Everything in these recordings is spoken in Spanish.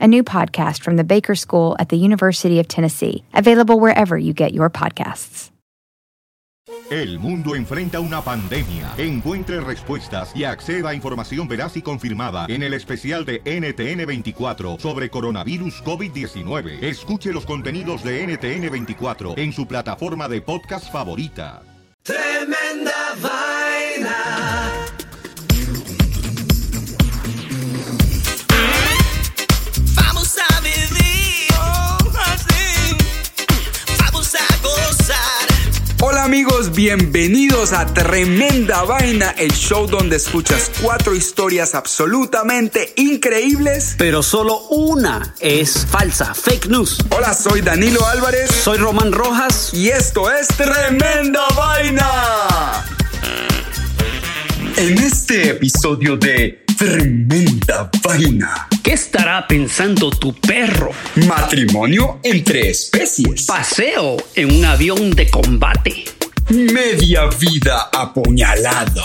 a new podcast from the Baker School at the University of Tennessee, available wherever you get your podcasts. El mundo enfrenta una pandemia. Encuentre respuestas y acceda a información veraz y confirmada en el especial de NTN24 sobre coronavirus COVID-19. Escuche los contenidos de NTN24 en su plataforma de podcast favorita. Tremenda Hola amigos, bienvenidos a Tremenda Vaina, el show donde escuchas cuatro historias absolutamente increíbles. Pero solo una es falsa, fake news. Hola, soy Danilo Álvarez Soy Román Rojas. y esto es Tremenda Vaina. En este episodio de Tremenda Vaina, ¿Qué estará pensando tu perro? matrimonio entre especies, Paseo en un avión de combate. media vida apuñalado.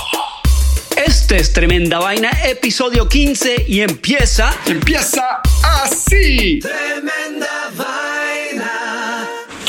Este es Tremenda Vaina, episodio 15 y empieza... Empieza así. Tremenda vaina.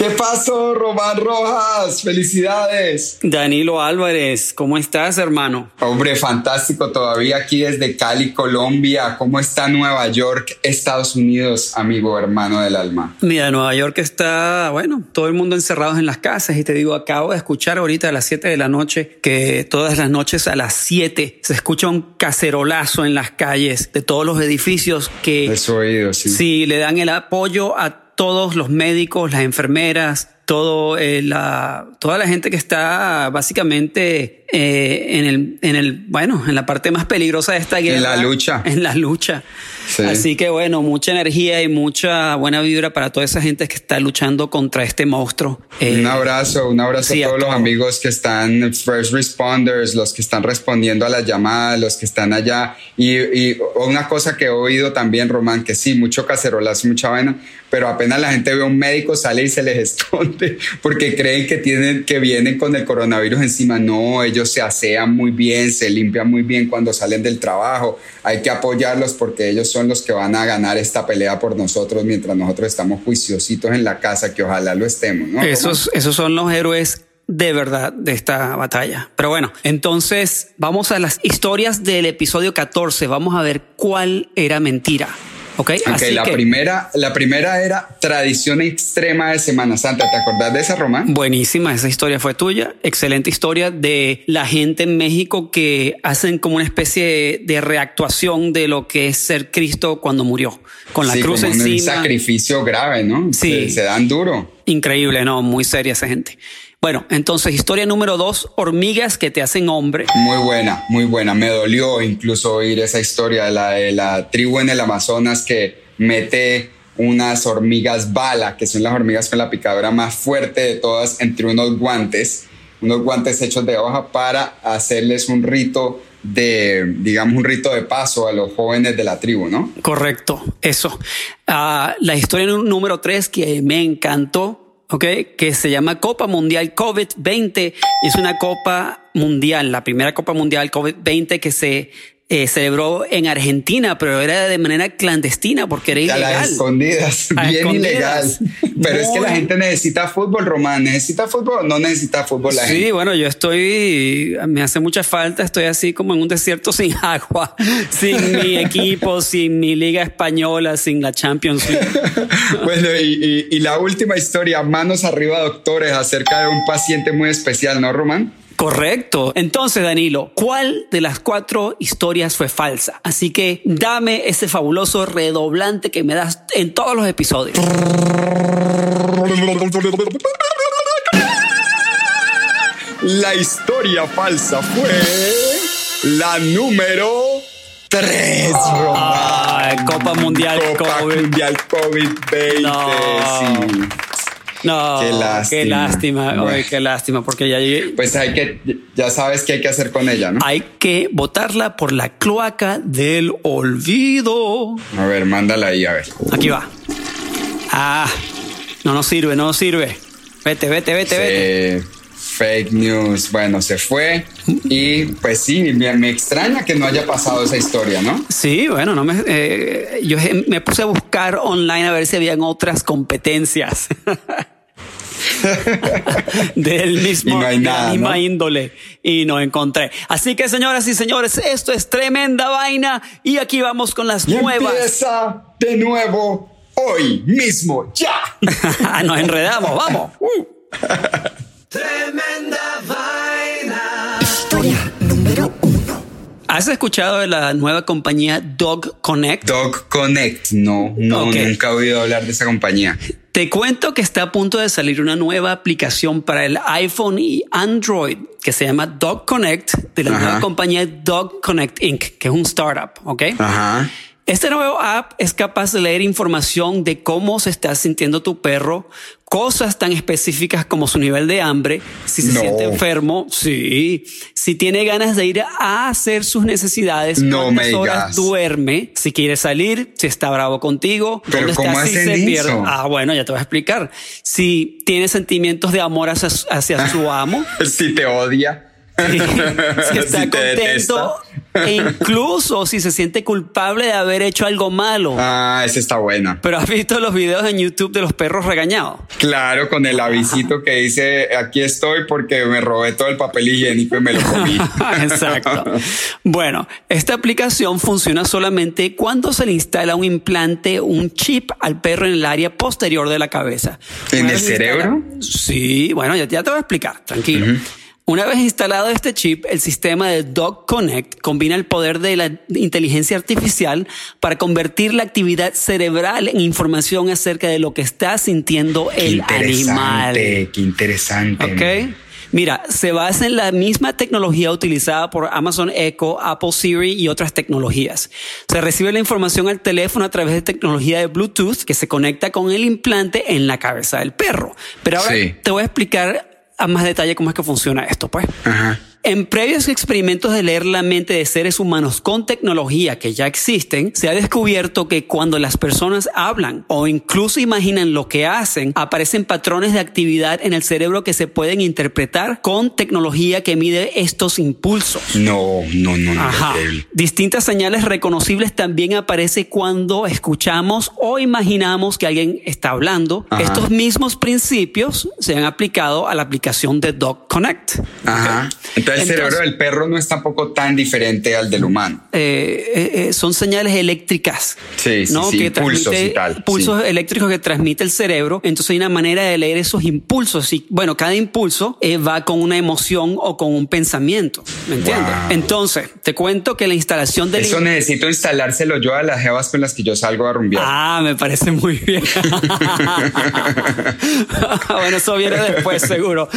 ¿Qué pasó, Román Rojas? Felicidades. Danilo Álvarez, ¿cómo estás, hermano? Hombre, fantástico todavía aquí desde Cali, Colombia. ¿Cómo está Nueva York, Estados Unidos, amigo, hermano del alma? Mira, Nueva York está, bueno, todo el mundo encerrados en las casas y te digo, acabo de escuchar ahorita a las 7 de la noche que todas las noches a las 7 se escucha un cacerolazo en las calles de todos los edificios que Eso oído, sí. Sí, le dan el apoyo a todos los médicos, las enfermeras, todo eh, la, toda la gente que está básicamente eh, en el, en el, bueno, en la parte más peligrosa de esta guerra. la lucha. En la lucha. Sí. Así que bueno, mucha energía y mucha buena vibra para toda esa gente que está luchando contra este monstruo. Eh, Un abrazo, un abrazo sí, a a todos los todos. amigos que están first responders, los que están respondiendo a las llamadas, los que están allá. Y, y una cosa que he oído también, Román, que sí, mucho cacerolazo, mucha vaina, pero apenas la gente ve a un médico, sale y se les esconde porque creen que tienen, que vienen con el coronavirus encima. No, ellos se asean muy bien, se limpian muy bien cuando salen del trabajo. Hay que apoyarlos porque ellos son los que van a ganar esta pelea por nosotros mientras nosotros estamos juiciositos en la casa, que ojalá lo estemos, ¿no? Esos, esos son los héroes de verdad de esta batalla. Pero bueno, entonces vamos a las historias del episodio 14. Vamos a ver cuál era mentira. ¿Ok? Ok, la, primera, la primera era tradición extrema de Semana Santa. ¿Te acordás de esa, Román? Buenísima, esa historia fue tuya. Excelente historia de la gente en México que hacen como una especie de, reactuación de lo que es ser Cristo cuando murió. Con la sí, cruz como un encima. sacrificio grave, ¿no? Sí. Se, se dan duro. Increíble, ¿no? Muy seria esa gente. Bueno, entonces historia número dos, hormigas que te hacen hombre. Muy buena, muy buena. Me dolió incluso oír esa historia de la, de la tribu en el Amazonas que mete unas hormigas bala, que son las hormigas con la picadura más fuerte de todas, entre unos guantes, unos guantes hechos de hoja para hacerles un rito de, digamos, un rito de paso a los jóvenes de la tribu, ¿no? Correcto, eso. Ah, la historia nú- número tres que me encantó, ¿ok? Que se llama Copa Mundial COVID-20. Es una Copa Mundial, la primera Copa Mundial COVID-20 que se eh, celebró en Argentina, pero era de manera clandestina porque era A ilegal. las escondidas, A bien escondidas. ilegal. Pero es que la gente necesita fútbol, Román. ¿Necesita fútbol o no necesita fútbol la Sí, gente? bueno, yo estoy, me hace mucha falta, estoy así como en un desierto sin agua, sin mi equipo, sin mi liga española, sin la Champions League. Bueno, y, y- y la última historia, manos arriba, doctores, acerca de un paciente muy especial, ¿no, Román? Correcto. Entonces, Danilo, ¿cuál de las cuatro historias fue falsa? Así que dame ese fabuloso redoblante que me das en todos los episodios. La historia falsa fue la número 3, Román. Ay, Copa Mundial Copa COVID. Mundial COVID-20. No. Sí. No, Qué lástima. Qué lástima, Bueno. Qué lástima, porque ya llegué- Pues hay que, ya sabes qué hay que hacer con ella, ¿no? hay que botarla por la cloaca del olvido. A ver, mándala ahí, a ver. Aquí va. Ah, no nos sirve, no nos sirve. Vete, vete, vete, vete. Fake news. Bueno, se fue. Y pues sí, me, me extraña que no haya pasado esa historia, ¿no? Sí, bueno, no me, eh, yo me puse a buscar online a ver si habían otras competencias del mismo Y no hay de la nada, misma ¿no? índole y no encontré. Así que, señoras y señores, esto es tremenda vaina y aquí vamos con las Y nuevas. empieza de nuevo hoy mismo, ya. Nos enredamos, vamos. Uh. Tremenda vaina. ¿Has escuchado de la nueva compañía Dog Connect? Dog Connect, no, no, Ok. nunca he oído hablar de esa compañía. Te cuento que está a punto de salir una nueva aplicación para el iPhone y Android que se llama Dog Connect de la Ajá. nueva compañía Dog Connect Inc., que es un startup, ¿ok? Ajá. Este nuevo app es capaz de leer información de cómo se está sintiendo tu perro, cosas tan específicas como su nivel de hambre, si se No. siente enfermo, sí, si tiene ganas de ir a hacer sus necesidades, No cuántas me horas duerme, si quiere salir, si está bravo contigo, Pero dónde ¿cómo está, si se pierde. Ah, bueno, ya te voy a explicar. Si tiene sentimientos de amor hacia, hacia su amo, Si te odia. si está Si contento e incluso si se siente culpable de haber hecho algo malo. Ah, esa está buena. Pero has visto los videos en YouTube de los perros regañados. Claro, con el avisito que dice aquí estoy porque me robé todo el papel higiénico y me lo comí. Exacto. Bueno, esta aplicación funciona solamente cuando se le instala un implante, un chip al perro en el área posterior de la cabeza. ¿En el cerebro? Sí, bueno, ya, ya te voy a explicar, tranquilo. Una vez instalado este chip, el sistema de Dog Connect combina el poder de la inteligencia artificial para convertir la actividad cerebral en información acerca de lo que está sintiendo Qué el animal. interesante, qué interesante. Ok. Mira, se basa en la misma tecnología utilizada por Amazon Echo, Apple Siri y otras tecnologías. Se recibe la información al teléfono a través de tecnología de Bluetooth que se conecta con el implante en la cabeza del perro. Pero ahora Sí. te voy a explicar a más detalle cómo es que funciona esto, pues. Ajá. En previos experimentos de leer la mente de seres humanos con tecnología que ya existen, se ha descubierto que cuando las personas hablan o incluso imaginan lo que hacen, aparecen patrones de actividad en el cerebro que se pueden interpretar con tecnología que mide estos impulsos. No, no, no, no. Ajá. Distintas señales reconocibles también aparece cuando escuchamos o imaginamos que alguien está hablando. Ajá. Estos mismos principios se han aplicado a la aplicación de Dog Connect. Ajá. Entonces el cerebro del perro no es tampoco tan diferente al del humano. eh, eh, eh, son señales eléctricas. Sí, sí, ¿no? sí, que impulsos transmite- y tal, Pulsos eléctricos que transmite el cerebro. Entonces hay una manera de leer esos impulsos. Y bueno, cada impulso eh, va con una emoción o con un pensamiento. ¿Me entiendes? Wow. Entonces, te cuento que la instalación del. Eso necesito instalárselo yo a las jevas con las que yo salgo a rumbear. Ah, me parece muy bien. bueno, eso viene después, seguro.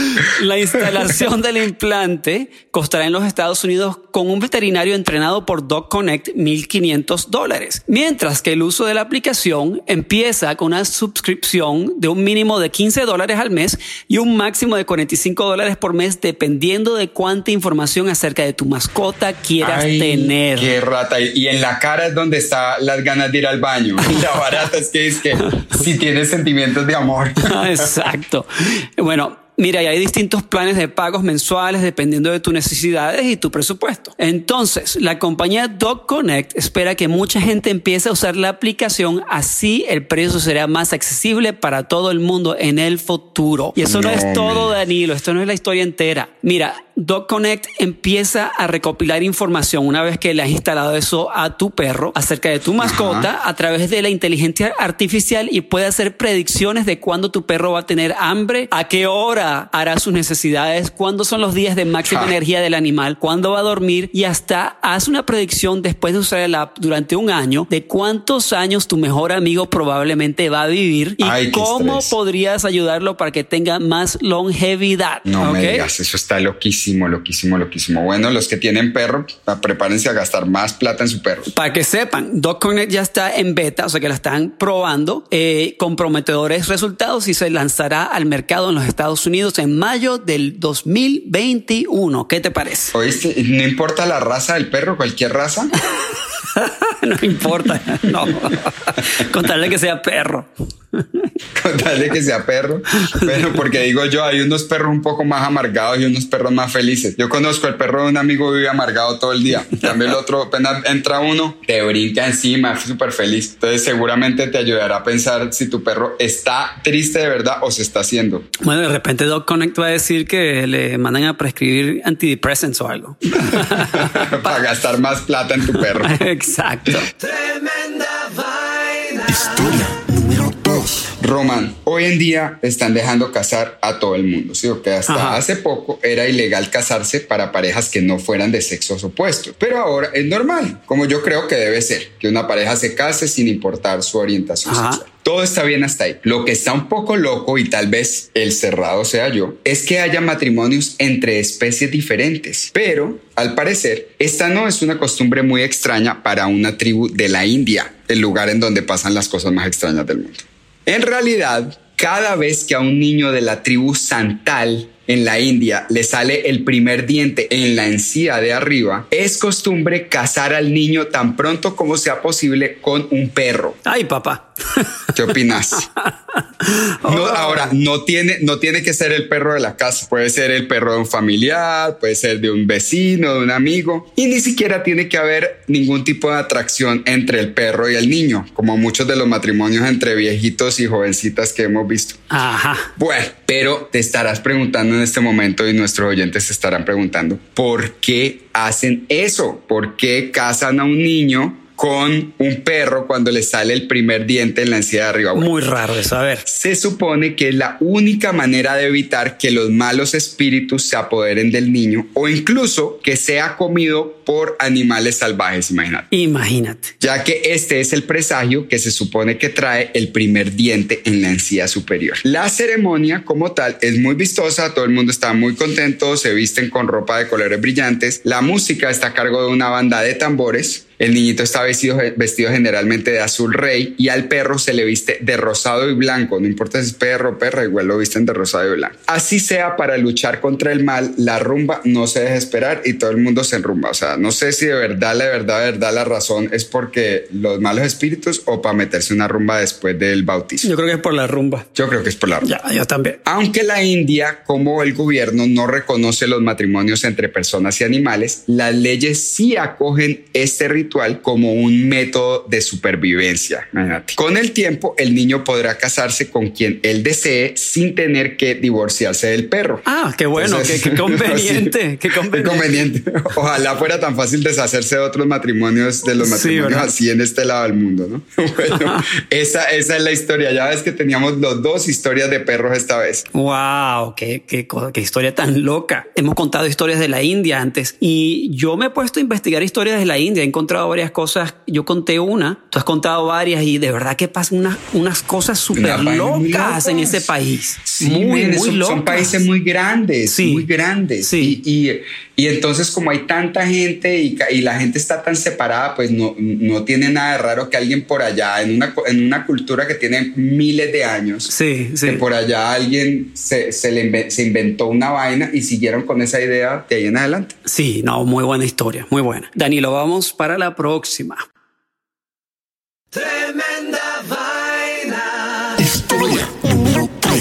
La instalación del implante costará en los Estados Unidos con un veterinario entrenado por Dog Connect 1.500 dólares. Mientras que el uso de la aplicación empieza con una suscripción de un mínimo de 15 dólares al mes y un máximo de 45 dólares por mes, dependiendo de cuánta información acerca de tu mascota quieras Ay, tener. Qué rata. Y en la cara es donde está las ganas de ir al baño. La barata es que es que si tienes sentimientos de amor. Exacto. Bueno, Mira, hay distintos planes de pagos mensuales dependiendo de tus necesidades y tu presupuesto. Entonces, la compañía Dog Connect espera que mucha gente empiece a usar la aplicación, así el precio será más accesible para todo el mundo en el futuro. Y eso no, es todo, Danilo, esto no es la historia entera. Mira, Dog Connect empieza a recopilar información una vez que le has instalado eso a tu perro acerca de tu mascota a través de la inteligencia artificial y puede hacer predicciones de cuándo tu perro va a tener hambre, a qué hora hará sus necesidades, cuándo son los días de máxima energía del animal, cuándo va a dormir y hasta hace una predicción después de usar el app durante un año de cuántos años tu mejor amigo probablemente va a vivir y cómo podrías ayudarlo para que tenga más longevidad. No me digas, eso está loquísimo loquísimo, loquísimo. Bueno, los que tienen perro, prepárense a gastar más plata en su perro. Para que sepan, DocConnect ya está en beta, o sea que la están probando, eh, con prometedores resultados y se lanzará al mercado en los Estados Unidos en mayo del 2021. ¿Qué te parece? Oíste, no importa la raza del perro, cualquier raza. no importa, no. Contarle que sea perro. Contarle que sea perro. Pero porque digo yo, hay unos perros un poco más amargados y unos perros más felices. Yo conozco el perro de un amigo vive amargado todo el día. También el otro, apenas entra uno, te brinca encima, súper feliz. Entonces seguramente te ayudará a pensar si tu perro está triste de verdad o se está haciendo. Bueno, de repente Doc Connect va a decir que le mandan a prescribir antidepresentes o algo. Para gastar más plata en tu perro. Exacto. Tremenda vaina. Historia número 2. Roman, hoy en día están dejando casar a todo el mundo, ¿sí? Que hasta Ajá. hace poco era ilegal casarse para parejas que no fueran de sexos opuestos, pero ahora es normal, como yo creo que debe ser, que una pareja se case sin importar su orientación Ajá. sexual. Todo está bien hasta ahí. Lo que está un poco loco y tal vez el cerrado sea yo, es que haya matrimonios entre especies diferentes. Pero, al parecer, esta no es una costumbre muy extraña para una tribu de la India, el lugar en donde pasan las cosas más extrañas del mundo. En realidad, cada vez que a un niño de la tribu Santal en la India le sale el primer diente en la encía de arriba, es costumbre casar al niño tan pronto como sea posible con un perro. Ay, papá. ¿Qué opinas? No, ahora, no tiene, no tiene que ser el perro de la casa. Puede ser el perro de un familiar, puede ser de un vecino, de un amigo. Y ni siquiera tiene que haber ningún tipo de atracción entre el perro y el niño, como muchos de los matrimonios entre viejitos y jovencitas que hemos visto. Ajá. Bueno, pero te estarás preguntando en este momento y nuestros oyentes se estarán preguntando, ¿por qué hacen eso? ¿Por qué casan a un niño con un perro cuando le sale el primer diente en la encía de arriba? Bueno, Muy raro de saber. se supone que es la única manera de evitar que los malos espíritus se apoderen del niño o incluso que sea comido por animales salvajes, imagínate. Imagínate. Ya que este es el presagio que se supone que trae el primer diente en la encía superior. La ceremonia como tal es muy vistosa, todo el mundo está muy contento, se visten con ropa de colores brillantes, la música está a cargo de una banda de tambores, el niñito está vestido, vestido generalmente de azul rey y al perro se le viste de rosado y blanco. No importa si es perro o perra, igual lo visten de rosado y blanco. Así sea para luchar contra el mal, la rumba no se deja esperar y todo el mundo se enrumba. O sea, no sé si de verdad, la verdad, de verdad, la razón es porque los malos espíritus o para meterse una rumba después del bautismo. Yo creo que es por la rumba. Yo creo que es por la rumba. Ya, yo también. Aunque la India, como el gobierno, no reconoce los matrimonios entre personas y animales, las leyes sí acogen este ritual como un método de supervivencia. Imagínate. Con el tiempo, el niño podrá casarse con quien él desee sin tener que divorciarse del perro. Ah, qué bueno, Entonces, qué, qué conveniente, sí, qué qué conveniente. Ojalá fuera tan fácil deshacerse de otros matrimonios, de los Sí, matrimonios ¿verdad? así en este lado del mundo, ¿no? Bueno, esa, esa es la historia. Ya ves que teníamos los dos historias de perros esta vez. Wow, qué, qué, qué historia tan loca. Hemos contado historias de la India antes y yo me he puesto a investigar historias de la India. He encontrado varias cosas. Yo conté una, tú has contado varias y de verdad que pasan unas, unas cosas súper locas en ese país. Sí, muy, muy son, locas. son países muy grandes, Sí, muy grandes. sí. Y, y, y entonces como hay tanta gente y, la gente está tan separada, pues no, no tiene nada de raro que alguien por allá, en una, en una cultura que tiene miles de años, Sí, sí. que por allá alguien se, se, le inven- se inventó una vaina y siguieron con esa idea de ahí en adelante. Sí, no, muy buena historia, muy buena. Danilo, vamos para la próxima. Tremenda vaina. Historia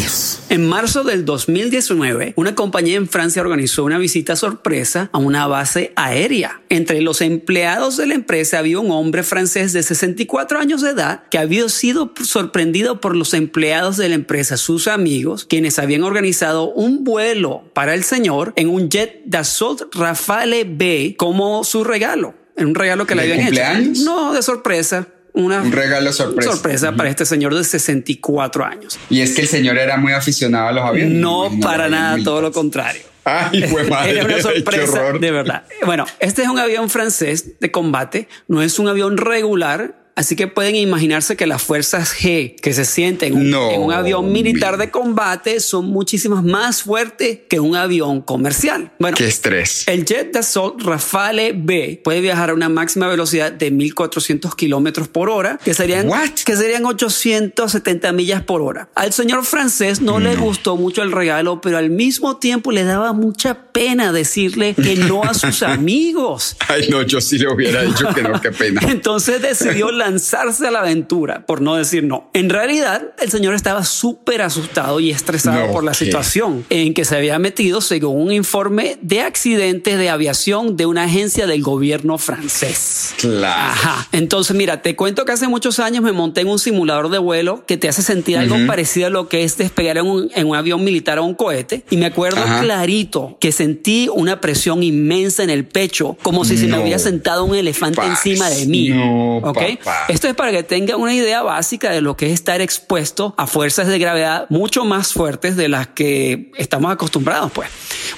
número 3. aviones. En marzo del 2019, una compañía en Francia organizó una visita sorpresa a una base aérea. Entre los empleados de la empresa había un hombre francés de 64 años de edad que había sido sorprendido por los empleados de la empresa, sus amigos, quienes habían organizado un vuelo para el señor en un jet Dassault Rafale B como su regalo. En un regalo que le habían cumpleaños? hecho. No, de sorpresa. Una Un regalo sorpresa. sorpresa para este señor de 64 años. Y es que el señor era muy aficionado a los aviones. No para nada, todo lo contrario. Ay, fue madre. Era una sorpresa, de verdad. Bueno, este es un avión francés de combate, no es un avión regular. Así que pueden imaginarse que las fuerzas G que se sienten en un- No, en un avión militar de combate son muchísimas más fuertes que un avión comercial. Bueno, Qué estrés. el jet Dassault Rafale B puede viajar a una máxima velocidad de 1400 kilómetros por hora, que serían, What? que serían 870 millas por hora. Al señor francés no, le gustó mucho el regalo, pero al mismo tiempo le daba mucha pena decirle que no a sus amigos. Ay, no, yo sí le hubiera dicho que no, qué pena. Entonces decidió lanzarse a la aventura, por no decir no. En realidad, el señor estaba súper asustado y estresado No, por la ¿qué? situación en que se había metido según un informe de accidentes de aviación de una agencia del gobierno francés. Claro. Ajá. Entonces, mira, te cuento que hace muchos años me monté en un simulador de vuelo que te hace sentir algo parecido a lo que es despegar en un, en un avión militar o un cohete. Y me acuerdo Ajá. clarito que sentí una presión inmensa en el pecho, como si se me No. hubiera sentado un elefante Parce, encima de mí. no, ¿Ok? papá. Esto es para que tengan una idea básica de lo que es estar expuesto a fuerzas de gravedad mucho más fuertes de las que estamos acostumbrados, pues.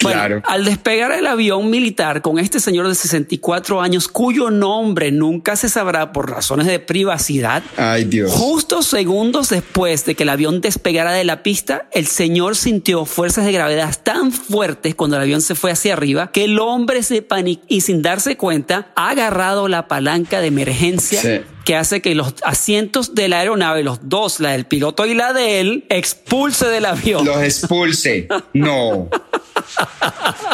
Bueno, Claro. al despegar el avión militar con este señor de 64 años, cuyo nombre nunca se sabrá por razones de privacidad, Ay, Dios. Justo segundos después de que el avión despegara de la pista, el señor sintió fuerzas de gravedad tan fuertes cuando el avión se fue hacia arriba que el hombre se panicó y sin darse cuenta ha agarrado la palanca de emergencia Sí. Que hace que los asientos de la aeronave, los dos, la del piloto y la de él, expulse del avión. Los expulse. No.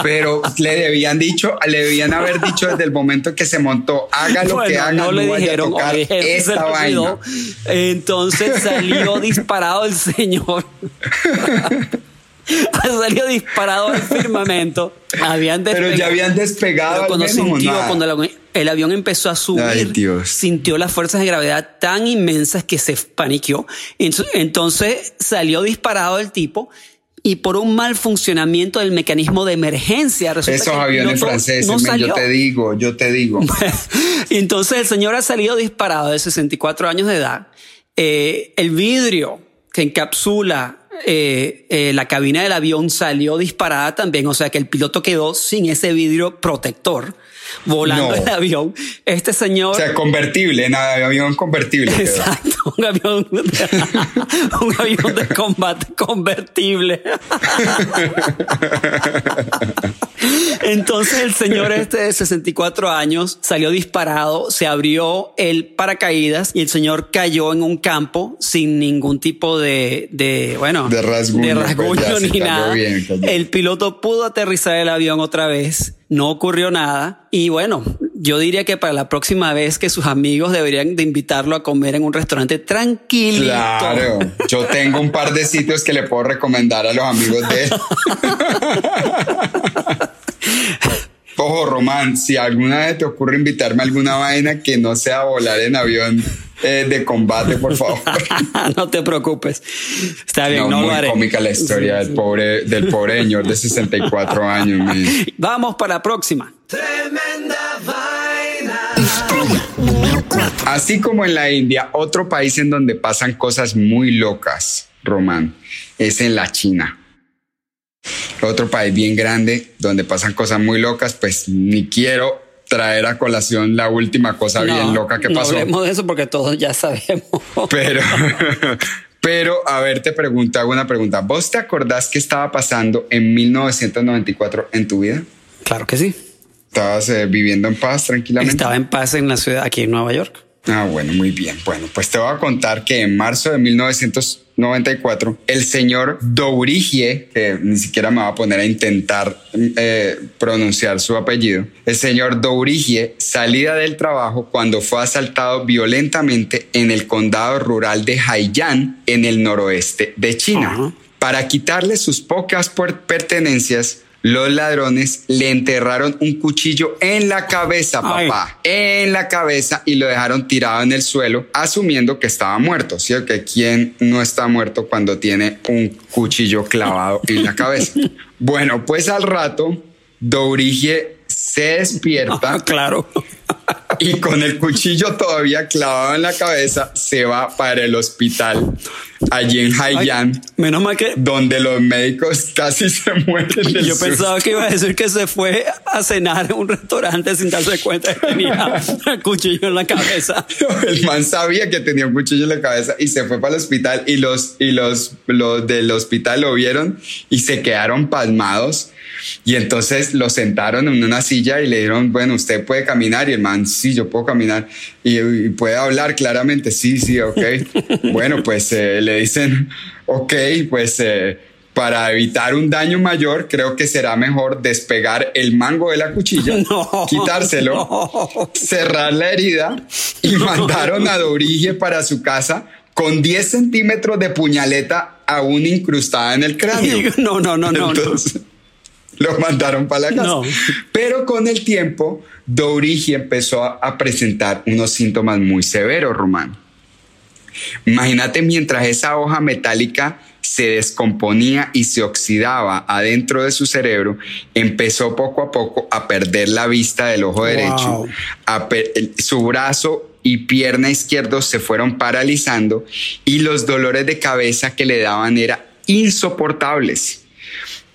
Pero le debían dicho, le debían haber dicho desde el momento que se montó, haga lo que haga, no le vaya a dijeron, o tocar dijeron esta vaina. Entonces salió disparado el señor. salió disparado al firmamento. Habían Pero despegado. ya habían despegado Pero cuando sintió, nada. cuando el avión, el avión empezó a subir, Ay, Dios. sintió las fuerzas de gravedad tan inmensas que se paniqueó. Entonces- salió disparado el tipo. Y por un mal funcionamiento del mecanismo de emergencia, resulta Esos aviones franceses, no salió. yo te digo, yo te digo. Entonces el señor ha salido disparado de 64 años de edad. Eh, el vidrio que encapsula eh, eh, la cabina del avión salió disparada también, o sea que el piloto quedó sin ese vidrio protector volando No. el avión. Este señor... O sea, convertible, en avión convertible. Exacto, un avión, un avión de combate convertible. Entonces el señor este de 64 años salió disparado, se abrió el paracaídas y el señor cayó en un campo sin ningún tipo de, de bueno, De rasguño, de pues, rasguño ni nada. bien. El piloto pudo aterrizar el avión otra vez, no ocurrió nada y bueno, yo diría que para la próxima vez que sus amigos deberían de invitarlo a comer en un restaurante tranquilito. Claro, yo tengo un par de sitios que le puedo recomendar a los amigos de él. Ojo, Román, si alguna vez te ocurre invitarme a alguna vaina que no sea volar en avión eh, de combate, por favor. no te preocupes. Está bien, No, no, lo muy haré. cómica la historia del pobre, del pobre señor de 64 años. man. Vamos para la próxima. Tremenda vaina. Así como en la India, otro país en donde pasan cosas muy locas, Román, es en la China. Otro país bien grande donde pasan cosas muy locas, pues ni quiero traer a colación la última cosa bien No, loca que no pasó. hablemos de eso porque todos ya sabemos. Pero, pero, a ver, te pregunto, hago una pregunta. ¿Vos te acordás qué estaba pasando en 1994 en tu vida? claro que sí. ¿Estabas eh, viviendo en paz tranquilamente? Estaba en paz en la ciudad, aquí en Nueva York. Ah, bueno, muy bien. Bueno, pues te voy a contar que en marzo de 1994, el señor Dourigie, que ni siquiera me va a poner a intentar eh, pronunciar su apellido, el señor Dourigie salía del trabajo cuando fue asaltado violentamente en el condado rural de Haiyan, en el noroeste de China. Para quitarle sus pocas pertenencias, los ladrones le enterraron un cuchillo en la cabeza, papá, en la cabeza y lo dejaron tirado en el suelo, asumiendo que estaba muerto. ¿Sí? Que quién no está muerto cuando tiene un cuchillo clavado en la cabeza. Bueno, pues al rato, Dourigie se despierta. claro. Y con el cuchillo todavía clavado en la cabeza, se va para el hospital allí en Haiyan. Menos mal que. Donde los médicos casi se mueren. Yo pensaba que iba a decir que se fue a cenar en un restaurante sin darse cuenta que tenía el cuchillo en la cabeza. El man sabía que tenía un cuchillo en la cabeza y se fue para el hospital y los, y los, los del hospital lo vieron y se quedaron pasmados y entonces lo sentaron en una silla y le dijeron, bueno, usted puede caminar. Y el man, sí, yo puedo caminar. Y, puede hablar claramente, sí, sí, ok. bueno, pues eh, le dicen, ok, pues... Eh, para evitar un daño mayor, creo que será mejor despegar el mango de la cuchilla, quitárselo, cerrar la herida y mandaron a Dorige para su casa con 10 centímetros de puñaleta aún incrustada en el cráneo. No, no, no, no. Lo mandaron para la casa. Pero con el tiempo, Dourigi empezó a, presentar unos síntomas muy severos, Román. Imagínate mientras esa hoja metálica se descomponía y se oxidaba adentro de su cerebro, empezó poco a poco a perder la vista del ojo derecho, su brazo y pierna izquierdo se fueron paralizando y los dolores de cabeza que le daban eran insoportables.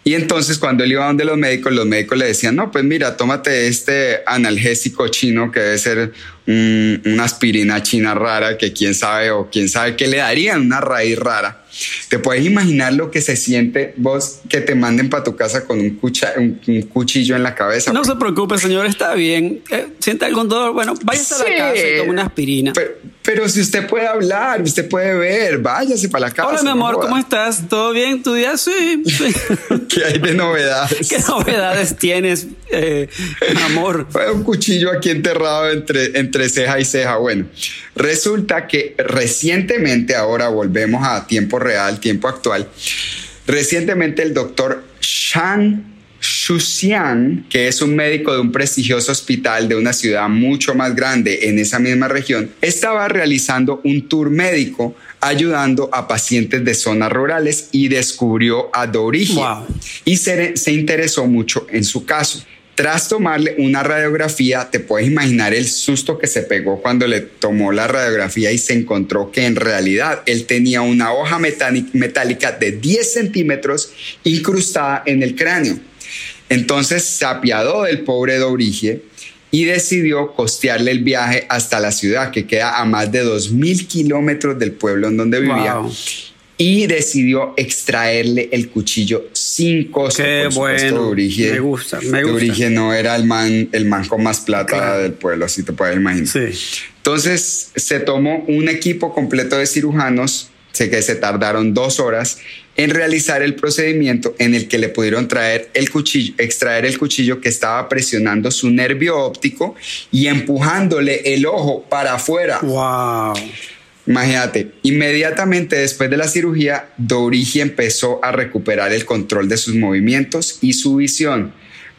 Y entonces cuando él iba donde los médicos, los médicos le decían, no, pues mira, tómate este analgésico chino que debe ser una aspirina china rara que quién sabe o quién sabe qué le darían, una raíz rara. ¿Te puedes imaginar lo que se siente vos que te manden para tu casa con un, un, cuchillo en la cabeza? No se preocupe, señor, está bien. Eh, siente algún dolor. Bueno, váyase a la casa y tome una aspirina. Pero, si usted puede hablar, usted puede ver, váyase para la casa. Hola, mi amor, ¿cómo estás? ¿Todo bien? ¿Tu día? Sí. ¿Qué hay de novedades? ¿Qué novedades tienes, eh, amor? Un cuchillo aquí enterrado entre, entre ceja y ceja. Bueno, resulta que recientemente, ahora volvemos a tiempo real, tiempo actual, recientemente el doctor Shang Shuxian, que es un médico de un prestigioso hospital de una ciudad mucho más grande en esa misma región, estaba realizando un tour médico ayudando a pacientes de zonas rurales y descubrió a Dorige y se, se interesó mucho en su caso. Tras tomarle una radiografía, te puedes imaginar el susto que se pegó cuando le tomó la radiografía y se encontró que en realidad él tenía una hoja metálica de 10 centímetros incrustada en el cráneo. Entonces se apiadó del pobre Dourigie y decidió costearle el viaje hasta la ciudad, que queda a más de 2.000 kilómetros del pueblo en donde vivía y decidió extraerle el cuchillo sin costo. Qué bueno. me gusta, me gusta. no era el man, el man con más plata del pueblo, así te puedes imaginar. Sí. Entonces se tomó un equipo completo de cirujanos, sé que se tardaron dos horas en realizar el procedimiento en el que le pudieron traer el cuchillo, extraer el cuchillo que estaba presionando su nervio óptico y empujándole el ojo para afuera. Wow. Imagínate, inmediatamente después de la cirugía, Dourigi empezó a recuperar el control de sus movimientos y su visión.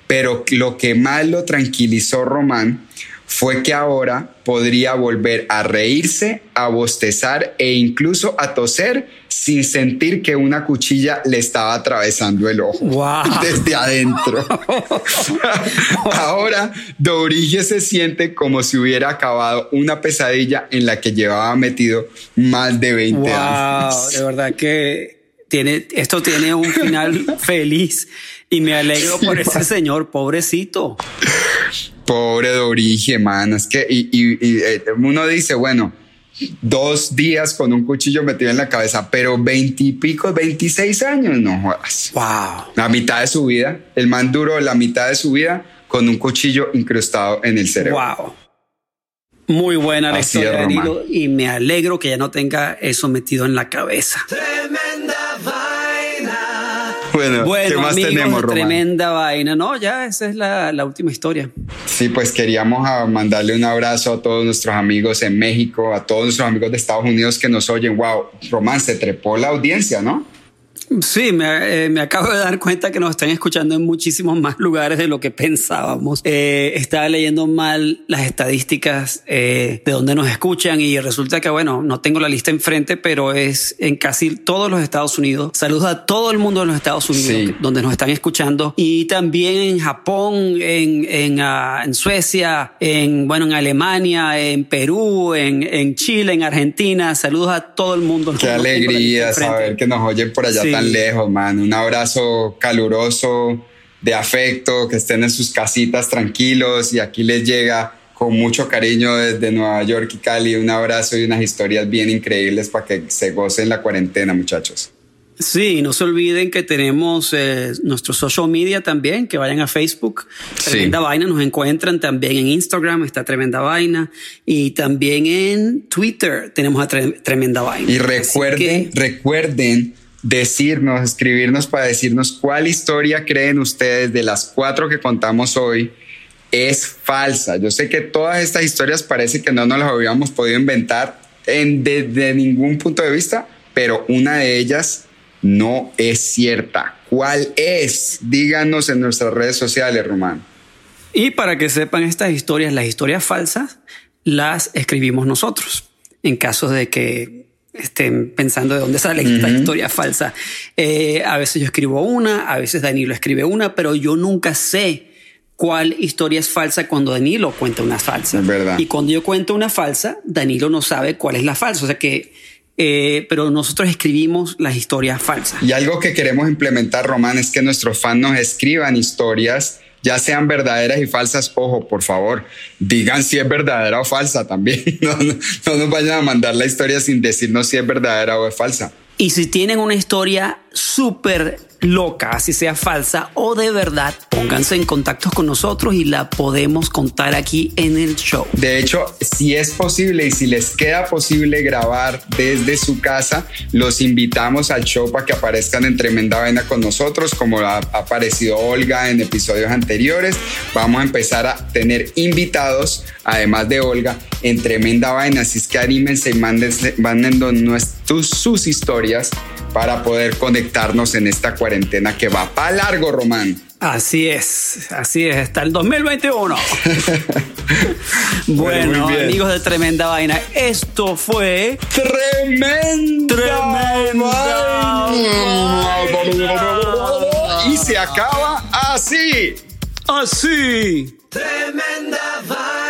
Pero lo que más lo tranquilizó Román fue que ahora podría volver a reírse, a bostezar e incluso a toser sin sentir que una cuchilla le estaba atravesando el ojo desde adentro. ahora Dorige se siente como si hubiera acabado una pesadilla en la que llevaba metido más de 20 años. De verdad que tiene, esto tiene un final feliz y me alegro por ese señor, pobrecito. Pobre de origen, man. Es que, y, eh, uno dice, bueno, dos días con un cuchillo metido en la cabeza, pero veintipico, veintiséis años, no jodas. Wow. La mitad de su vida, el man duró la mitad de su vida con un cuchillo incrustado en el cerebro. Wow. Muy buena la historia, y me alegro que ya no tenga eso metido en la cabeza. Bueno, ¿qué más tenemos, Tremenda vaina. No, ya esa es la, la, última historia. Sí, pues queríamos ah, mandarle un abrazo a todos nuestros amigos en México, a todos nuestros amigos de Estados Unidos que nos oyen. Wow, Román, se trepó la audiencia, ¿no? Sí, me, eh, me, acabo de dar cuenta que nos están escuchando en muchísimos más lugares de lo que pensábamos. Eh, estaba leyendo mal las estadísticas eh, de donde nos escuchan y resulta que, bueno, no tengo la lista enfrente, pero es en casi todos los Estados Unidos. Saludos a todo el mundo de los Estados Unidos donde nos están escuchando y también en Japón, en, en, uh, en, Suecia, en, bueno, en Alemania, en Perú, en, en Chile, en Argentina. Saludos a todo el mundo. Qué alegría saber que nos oyen por allá tan lejos, man. Un abrazo caluroso, de afecto, que estén en sus casitas tranquilos y aquí les llega con mucho cariño desde Nueva York y Cali un abrazo y unas historias bien increíbles para que se gocen la cuarentena, muchachos. Sí, no se olviden que tenemos eh, nuestro social media también, que vayan a Facebook. Tremenda Vaina, nos encuentran también en Instagram, está Tremenda Vaina. Y también en Twitter tenemos a Tremenda Vaina. Y recuerden, recuerden decirnos, escribirnos para decirnos cuál historia creen ustedes de las cuatro que contamos hoy es falsa. Yo sé que todas estas historias parece que no nos las habíamos podido inventar en, desde ningún punto de vista, pero una de ellas no es cierta. ¿Cuál es? Díganos en nuestras redes sociales, Román. Y para que sepan estas historias, las historias falsas, las escribimos nosotros. En caso de que estén pensando de dónde sale esta historia falsa. Eh, a veces yo escribo una, a veces Danilo escribe una, pero yo nunca sé cuál historia es falsa cuando Danilo cuenta una falsa. verdad. Y cuando yo cuento una falsa, Danilo no sabe cuál es la falsa. O sea que, eh, pero nosotros escribimos las historias falsas. Y algo que queremos implementar, Román, es que nuestros fans nos escriban historias ya sean verdaderas y falsas, ojo, por favor, digan si es verdadera o falsa también. No, no, nos vayan a mandar la historia sin decirnos si es verdadera o es falsa. Y si tienen una historia súper loca, así sea falsa o de verdad, pónganse en contacto con nosotros y la podemos contar aquí en el show. De hecho, si es posible y si les queda posible grabar desde su casa, los invitamos al show para que aparezcan en Tremenda Vaina con nosotros, como ha aparecido Olga en episodios anteriores. Vamos a empezar a tener invitados, además de Olga, en Tremenda Vaina. Así es que anímense y manden, manden sus historias para poder conectarnos en esta cuarentena que va para largo, Román. Así es, así es, hasta el 2021. bueno, amigos de Tremenda Vaina, esto fue Tremenda, Tremenda Vaina. Y se acaba así. Así. Tremenda Vaina.